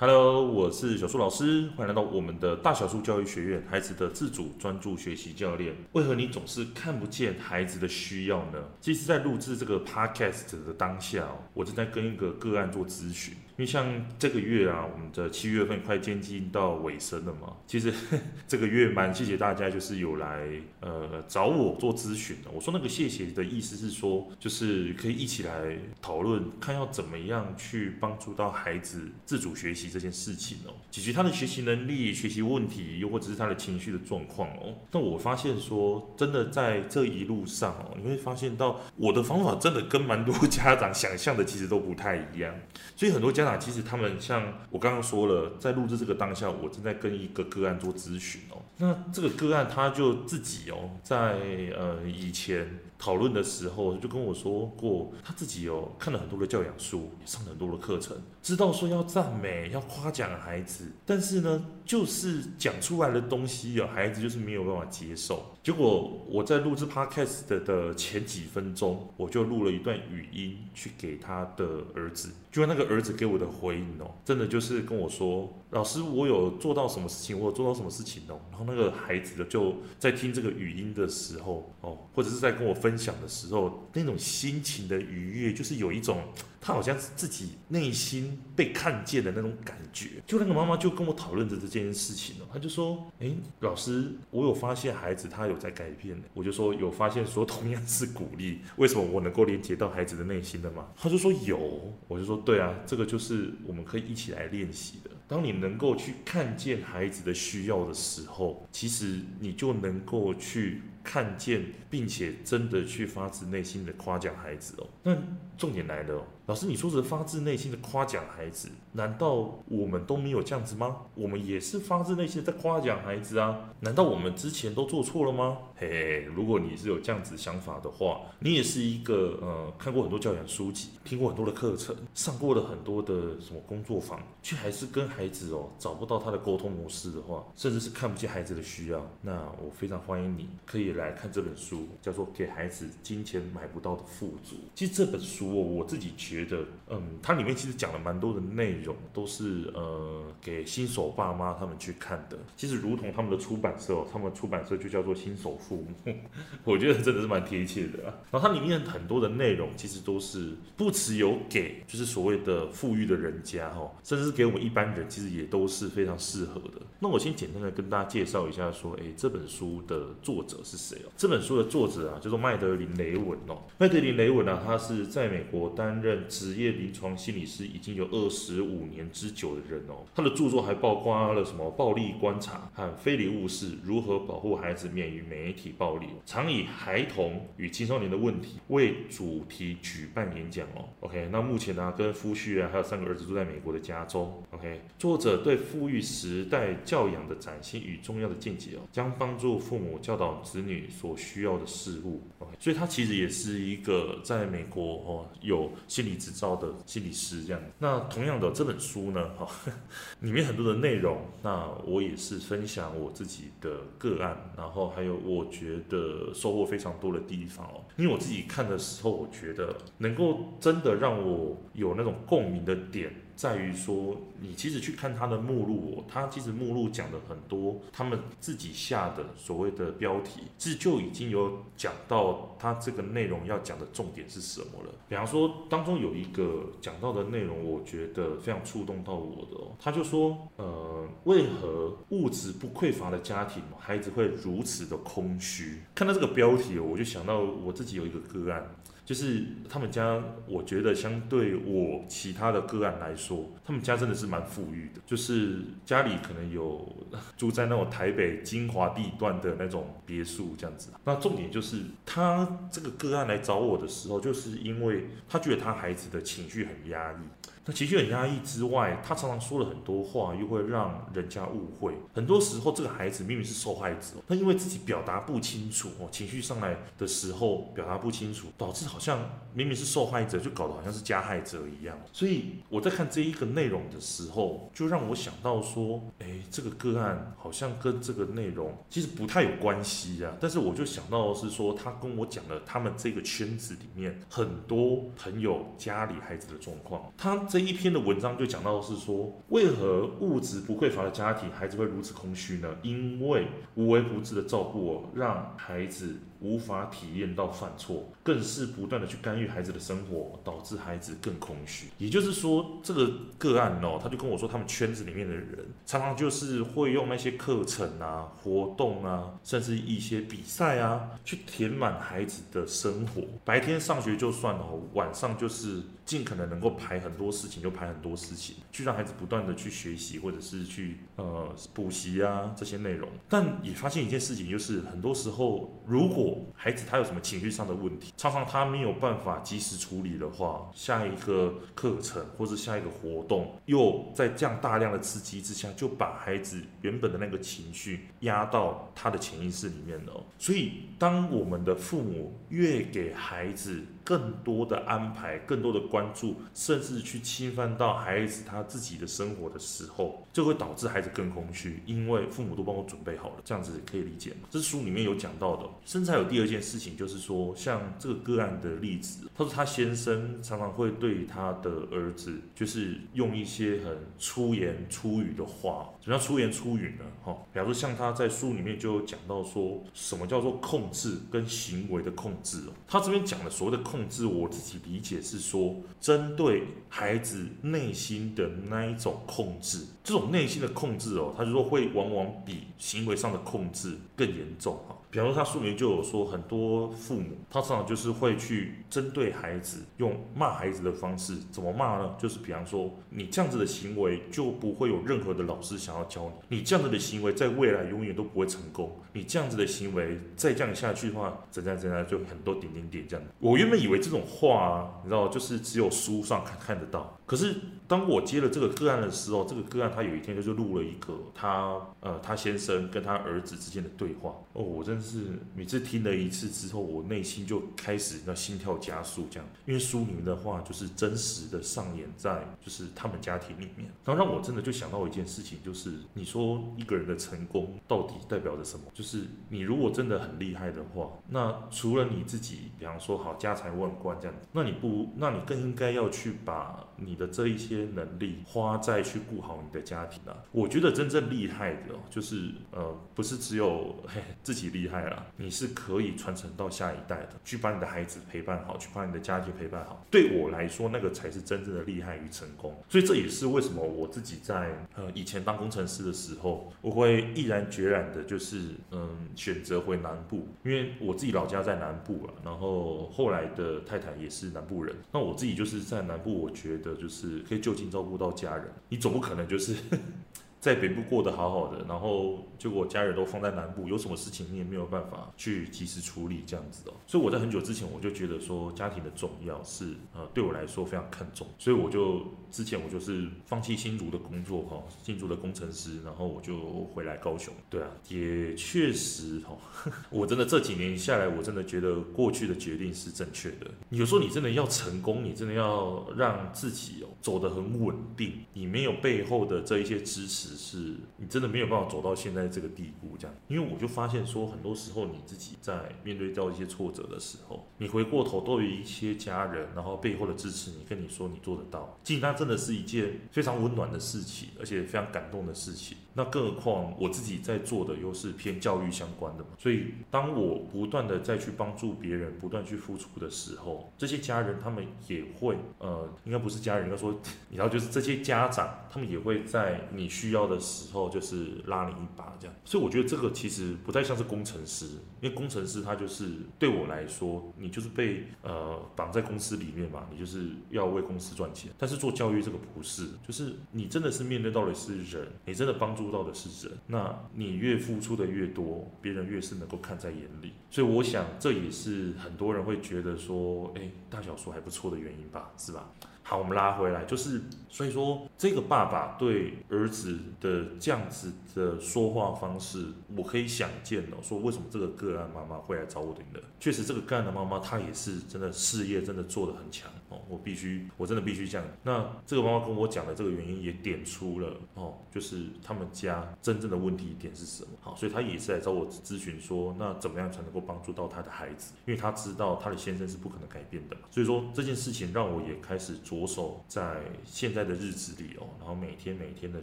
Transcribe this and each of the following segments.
Hello，我是小树老师，欢迎来到我们的大小树教育学院，孩子的自主专注学习教练。为何你总是看不见孩子的需要呢？其实，在录制这个 podcast 的当下，我正在跟一个个案做咨询。因为像这个月啊，我们的七月份快接近到尾声了嘛。其实 这个月蛮谢谢大家，就是有来呃找我做咨询的。我说那个谢谢的意思是说，就是可以一起来讨论，看要怎么样去帮助到孩子自主学习。这件事情哦，解决他的学习能力、学习问题，又或者是他的情绪的状况哦。那我发现说，真的在这一路上哦，你会发现到我的方法真的跟蛮多家长想象的其实都不太一样。所以很多家那其实他们像我刚刚说了，在录制这个当下，我正在跟一个个案做咨询哦。那这个个案他就自己哦，在呃以前。讨论的时候就跟我说过，他自己有看了很多的教养书，上了很多的课程，知道说要赞美、要夸奖孩子，但是呢，就是讲出来的东西啊，孩子就是没有办法接受。结果我在录制 Podcast 的前几分钟，我就录了一段语音去给他的儿子，就那个儿子给我的回应哦，真的就是跟我说。老师，我有做到什么事情？我有做到什么事情哦？然后那个孩子就在听这个语音的时候哦，或者是在跟我分分享的时候，那种心情的愉悦，就是有一种。他好像自己内心被看见的那种感觉，就那个妈妈就跟我讨论着这件事情哦，他就说：“诶，老师，我有发现孩子他有在改变。”我就说：“有发现，说同样是鼓励，为什么我能够连接到孩子的内心的吗？”他就说：“有。”我就说：“对啊，这个就是我们可以一起来练习的。当你能够去看见孩子的需要的时候，其实你就能够去。”看见，并且真的去发自内心的夸奖孩子哦。那重点来了哦，老师，你说是发自内心的夸奖孩子，难道我们都没有这样子吗？我们也是发自内心的在夸奖孩子啊。难道我们之前都做错了吗？嘿，如果你是有这样子想法的话，你也是一个呃，看过很多教养书籍，听过很多的课程，上过了很多的什么工作坊，却还是跟孩子哦找不到他的沟通模式的话，甚至是看不见孩子的需要，那我非常欢迎你可以。来看这本书，叫做《给孩子金钱买不到的富足》。其实这本书哦，我自己觉觉得，嗯，它里面其实讲了蛮多的内容，都是呃给新手爸妈他们去看的。其实如同他们的出版社，他们出版社就叫做新手父母，我觉得真的是蛮贴切的啊。然后它里面很多的内容，其实都是不只有给就是所谓的富裕的人家哈，甚至是给我们一般人，其实也都是非常适合的。那我先简单的跟大家介绍一下，说，哎，这本书的作者是谁哦？这本书的作者啊，叫做麦德林·雷文哦。麦德林·雷文啊，他是在美国担任职业临床心理师已经有二十五年之久的人哦。他的著作还曝光了什么《暴力观察》和《非礼勿视：如何保护孩子免于媒体暴力》，常以孩童与青少年的问题为主题举办演讲哦。OK，那目前呢，跟夫婿啊，还有三个儿子住在美国的加州。OK，作者对富裕时代教养的崭新与重要的见解哦，将帮助父母教导子女。所需要的事物所以他其实也是一个在美国哦有心理执照的心理师这样。那同样的这本书呢，哈，里面很多的内容，那我也是分享我自己的个案，然后还有我觉得收获非常多的地方哦。因为我自己看的时候，我觉得能够真的让我有那种共鸣的点。在于说，你其实去看他的目录，他其实目录讲的很多，他们自己下的所谓的标题，其实就已经有讲到他这个内容要讲的重点是什么了。比方说，当中有一个讲到的内容，我觉得非常触动到我的，他就说，呃，为何物质不匮乏的家庭，孩子会如此的空虚？看到这个标题，我就想到我自己有一个个案。就是他们家，我觉得相对我其他的个案来说，他们家真的是蛮富裕的。就是家里可能有住在那种台北精华地段的那种别墅这样子。那重点就是他这个个案来找我的时候，就是因为他觉得他孩子的情绪很压抑。那情绪很压抑之外，他常常说了很多话，又会让人家误会。很多时候，这个孩子明明是受害者，他因为自己表达不清楚哦，情绪上来的时候表达不清楚，导致好像明明是受害者，就搞得好像是加害者一样。所以我在看这一个内容的时候，就让我想到说，诶，这个个案好像跟这个内容其实不太有关系啊。但是我就想到是说，他跟我讲了他们这个圈子里面很多朋友家里孩子的状况，他这。这一篇的文章就讲到是说，为何物质不匮乏的家庭，孩子会如此空虚呢？因为无微不至的照顾，让孩子。无法体验到犯错，更是不断的去干预孩子的生活，导致孩子更空虚。也就是说，这个个案哦，他就跟我说，他们圈子里面的人常常就是会用那些课程啊、活动啊，甚至一些比赛啊，去填满孩子的生活。白天上学就算了，晚上就是尽可能能够排很多事情，就排很多事情，去让孩子不断的去学习，或者是去呃补习啊这些内容。但也发现一件事情，就是很多时候如果孩子他有什么情绪上的问题，常常他没有办法及时处理的话，下一个课程或是下一个活动，又在这样大量的刺激之下，就把孩子原本的那个情绪压到他的潜意识里面了。所以，当我们的父母越给孩子更多的安排、更多的关注，甚至去侵犯到孩子他自己的生活的时候，就会导致孩子更空虚，因为父母都帮我准备好了，这样子可以理解吗？这书里面有讲到的，甚至还有第二件事情，就是说，像这个个案的例子，他说他先生常常会对他的儿子，就是用一些很粗言粗语的话。什么叫粗言粗语呢？哈，比方说像他在书里面就有讲到说，什么叫做控制跟行为的控制哦。他这边讲的所谓的控控制，我自己理解是说，针对孩子内心的那一种控制，这种内心的控制哦，他就说会往往比行为上的控制更严重哈。比方说他书里面就有说，很多父母他常常就是会去针对孩子，用骂孩子的方式，怎么骂呢？就是比方说，你这样子的行为就不会有任何的老师想要教你，你这样子的行为在未来永远都不会成功，你这样子的行为再这样下去的话，怎样怎样就很多点点点这样。我原本以为这种话啊，你知道，就是只有书上看看得到，可是。当我接了这个个案的时候，这个个案他有一天就是录了一个他呃他先生跟他儿子之间的对话哦，我真但是每次听了一次之后，我内心就开始那心跳加速这样，因为书里面的话就是真实的上演在就是他们家庭里面，然后让我真的就想到一件事情，就是你说一个人的成功到底代表着什么？就是你如果真的很厉害的话，那除了你自己，比方说好家财万贯这样，那你不，那你更应该要去把你的这一些。能力花在去顾好你的家庭啊，我觉得真正厉害的，就是呃，不是只有嘿自己厉害害了，你是可以传承到下一代的，去把你的孩子陪伴好，去把你的家庭陪伴好。对我来说，那个才是真正的厉害与成功。所以这也是为什么我自己在呃以前当工程师的时候，我会毅然决然的，就是嗯选择回南部，因为我自己老家在南部啊，然后后来的太太也是南部人，那我自己就是在南部，我觉得就是可以。就近照顾到家人，你总不可能就是 在北部过得好好的，然后。结果家人都放在南部，有什么事情你也没有办法去及时处理这样子的。所以我在很久之前我就觉得说家庭的重要是呃对我来说非常看重，所以我就之前我就是放弃新竹的工作哈，新竹的工程师，然后我就回来高雄。对啊，也确实哈，我真的这几年下来，我真的觉得过去的决定是正确的。有时候你真的要成功，你真的要让自己哦走得很稳定，你没有背后的这一些支持，是你真的没有办法走到现在。这个地步，这样，因为我就发现说，很多时候你自己在面对到一些挫折的时候，你回过头都有一些家人，然后背后的支持你，跟你说你做得到，其实那真的是一件非常温暖的事情，而且非常感动的事情。那更何况我自己在做的又是偏教育相关的嘛，所以当我不断的再去帮助别人，不断去付出的时候，这些家人他们也会，呃，应该不是家人，应该说，你知道，就是这些家长，他们也会在你需要的时候，就是拉你一把这样。所以我觉得这个其实不太像是工程师，因为工程师他就是对我来说，你就是被呃绑在公司里面嘛，你就是要为公司赚钱。但是做教育这个不是，就是你真的是面对到的是人，你真的帮助。做到的是人，那你越付出的越多，别人越是能够看在眼里。所以我想，这也是很多人会觉得说，诶，大小说还不错的原因吧，是吧？好，我们拉回来，就是所以说，这个爸爸对儿子的这样子的说话方式，我可以想见哦，说为什么这个个案妈妈会来找我的呢？确实，这个个案的妈妈她也是真的事业真的做得很强。哦，我必须，我真的必须这样。那这个妈妈跟我讲的这个原因也点出了哦，就是他们家真正的问题点是什么？好，所以她也是来找我咨询说，那怎么样才能够帮助到她的孩子？因为她知道她的先生是不可能改变的，所以说这件事情让我也开始着手在现在的日子里哦，然后每天每天的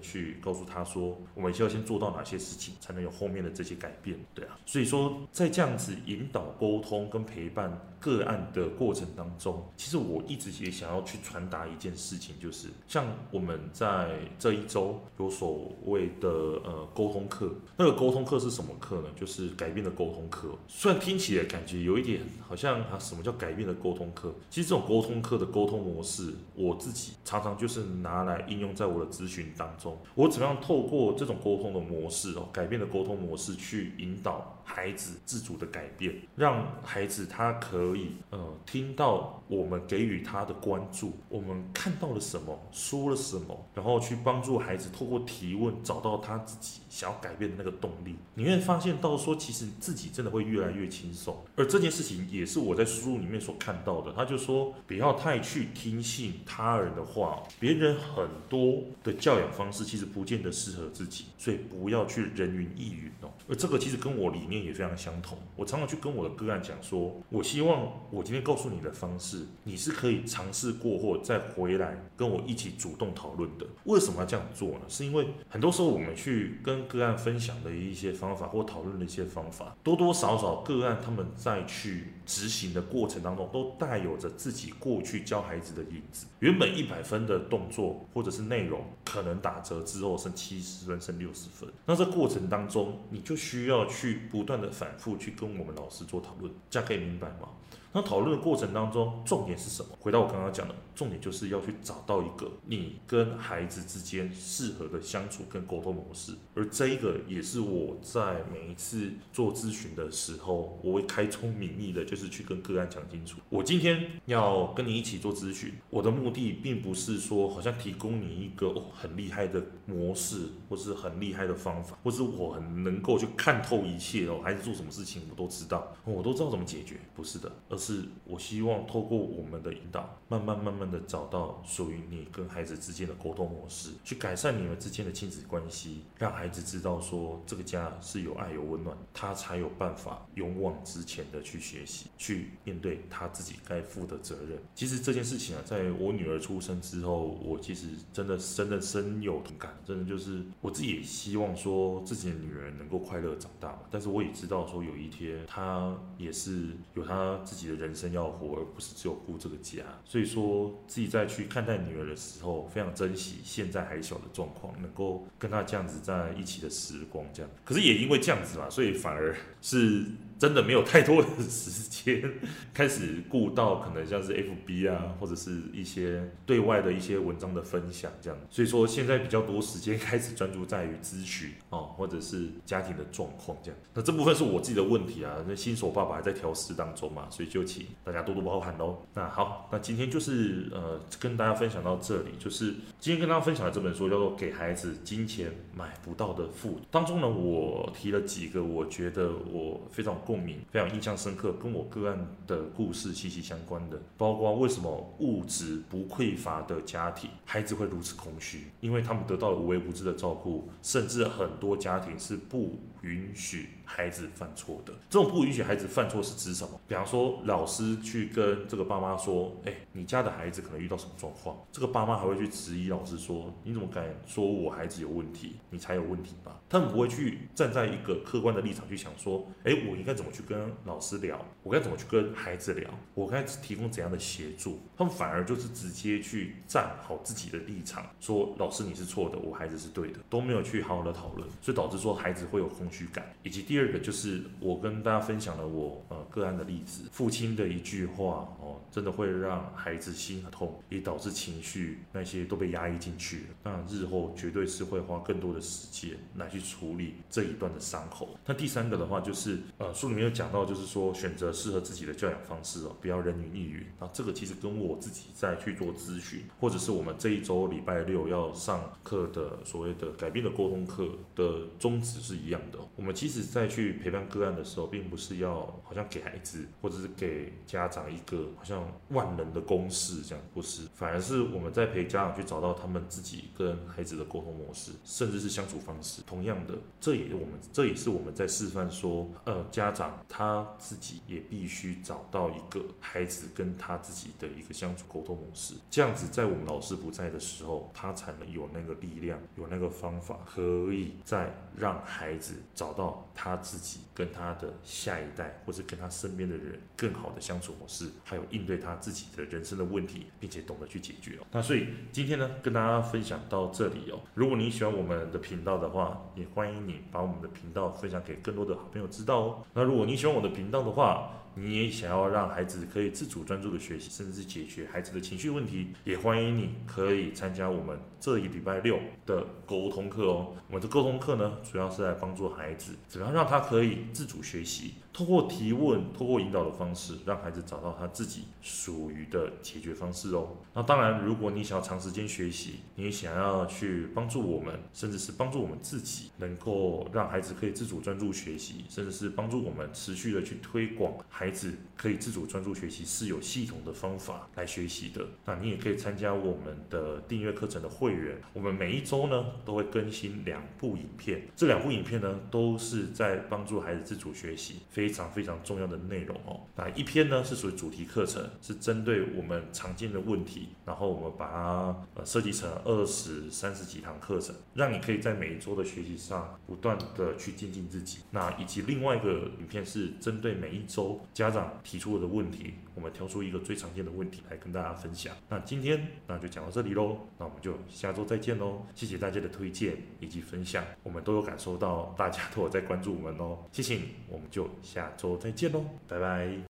去告诉她说，我们需要先做到哪些事情，才能有后面的这些改变？对啊，所以说在这样子引导、沟通跟陪伴个案的过程当中，其实我一一直也想要去传达一件事情，就是像我们在这一周有所谓的呃沟通课，那个沟通课是什么课呢？就是改变的沟通课。虽然听起来感觉有一点好像啊，什么叫改变的沟通课？其实这种沟通课的沟通模式，我自己常常就是拿来应用在我的咨询当中。我怎么样透过这种沟通的模式哦，改变的沟通模式去引导孩子自主的改变，让孩子他可。可以，呃，听到我们给予他的关注，我们看到了什么，说了什么，然后去帮助孩子透过提问找到他自己想要改变的那个动力。你会发现到说，其实自己真的会越来越轻松。而这件事情也是我在书里面所看到的。他就说，不要太去听信他人的话，别人很多的教养方式其实不见得适合自己，所以不要去人云亦云哦。而这个其实跟我理念也非常相同。我常常去跟我的个案讲说，我希望。我今天告诉你的方式，你是可以尝试过后再回来跟我一起主动讨论的。为什么要这样做呢？是因为很多时候我们去跟个案分享的一些方法或讨论的一些方法，多多少少个案他们在去执行的过程当中，都带有着自己过去教孩子的影子。原本一百分的动作或者是内容，可能打折之后剩七十分、剩六十分。那这过程当中，你就需要去不断的反复去跟我们老师做讨论，这样可以明白吗？那讨论的过程当中，重点是什么？回到我刚刚讲的，重点就是要去找到一个你跟孩子之间适合的相处跟沟通模式。而这一个也是我在每一次做咨询的时候，我会开宗明义的，就是去跟个案讲清楚。我今天要跟你一起做咨询，我的目的并不是说好像提供你一个很厉害的模式，或是很厉害的方法，或是我很能够去看透一切哦，孩子做什么事情我都知道，我都知道怎么解决，不是的，而是。我希望透过我们的引导，慢慢慢慢的找到属于你跟孩子之间的沟通模式，去改善你们之间的亲子关系，让孩子知道说这个家是有爱有温暖，他才有办法勇往直前的去学习，去面对他自己该负的责任。其实这件事情啊，在我女儿出生之后，我其实真的真的深有同感，真的就是我自己也希望说自己的女儿能够快乐长大嘛，但是我也知道说有一天她也是有她自己的。人生要活，而不是只有顾这个家。所以说，自己在去看待女儿的时候，非常珍惜现在还小的状况，能够跟她这样子在一起的时光。这样，可是也因为这样子嘛，所以反而是。真的没有太多的时间开始顾到可能像是 FB 啊，或者是一些对外的一些文章的分享这样，所以说现在比较多时间开始专注在于咨询哦，或者是家庭的状况这样。那这部分是我自己的问题啊，那新手爸爸还在调试当中嘛，所以就请大家多多包涵喽。那好，那今天就是呃跟大家分享到这里，就是今天跟大家分享的这本书叫做《给孩子金钱买不到的富》，当中呢我提了几个我觉得我非常。共鸣非常印象深刻，跟我个案的故事息息相关的，包括为什么物质不匮乏的家庭，孩子会如此空虚，因为他们得到了无微不至的照顾，甚至很多家庭是不允许孩子犯错的。这种不允许孩子犯错是指什么？比方说，老师去跟这个爸妈说：“哎，你家的孩子可能遇到什么状况？”这个爸妈还会去质疑老师说：“你怎么敢说我孩子有问题？你才有问题吧？”他们不会去站在一个客观的立场去想说：“哎，我应该怎么去跟老师聊？我该怎么去跟孩子聊？我该提供怎样的协助？”他们反而就是直接去站好自己的立场，说：“老师你是错的，我孩子是对的。”都没有去好好的讨论，所以导致说孩子会有空虚感，以及第第二个就是我跟大家分享了我呃个案的例子，父亲的一句话哦，真的会让孩子心很痛，也导致情绪那些都被压抑进去了。那日后绝对是会花更多的时间来去处理这一段的伤口。那第三个的话就是呃书里面有讲到，就是说选择适合自己的教养方式哦，不要人云亦云。那这个其实跟我自己在去做咨询，或者是我们这一周礼拜六要上课的所谓的改变的沟通课的宗旨是一样的。我们其实，在在去陪伴个案的时候，并不是要好像给孩子，或者是给家长一个好像万能的公式这样，不是，反而是我们在陪家长去找到他们自己跟孩子的沟通模式，甚至是相处方式。同样的，这也我们这也是我们在示范说，呃，家长他自己也必须找到一个孩子跟他自己的一个相处沟通模式，这样子在我们老师不在的时候，他才能有那个力量，有那个方法，可以再让孩子找到他他自己跟他的下一代，或是跟他身边的人更好的相处模式，还有应对他自己的人生的问题，并且懂得去解决哦。那所以今天呢，跟大家分享到这里哦。如果你喜欢我们的频道的话，也欢迎你把我们的频道分享给更多的好朋友知道哦。那如果你喜欢我的频道的话，你也想要让孩子可以自主专注的学习，甚至是解决孩子的情绪问题，也欢迎你可以参加我们这一礼拜六的沟通课哦。我们的沟通课呢，主要是来帮助孩子怎么样让他可以自主学习，通过提问、通过引导的方式，让孩子找到他自己属于的解决方式哦。那当然，如果你想要长时间学习，你想要去帮助我们，甚至是帮助我们自己，能够让孩子可以自主专注学习，甚至是帮助我们持续的去推广孩子可以自主专注学习是有系统的方法来学习的。那你也可以参加我们的订阅课程的会员。我们每一周呢都会更新两部影片，这两部影片呢都是在帮助孩子自主学习非常非常重要的内容哦。那一篇呢是属于主题课程，是针对我们常见的问题，然后我们把它呃设计成二十三十几堂课程，让你可以在每一周的学习上不断的去精进自己。那以及另外一个影片是针对每一周。家长提出的问题，我们挑出一个最常见的问题来跟大家分享。那今天那就讲到这里喽，那我们就下周再见喽。谢谢大家的推荐以及分享，我们都有感受到大家都有在关注我们哦。谢谢你，我们就下周再见喽，拜拜。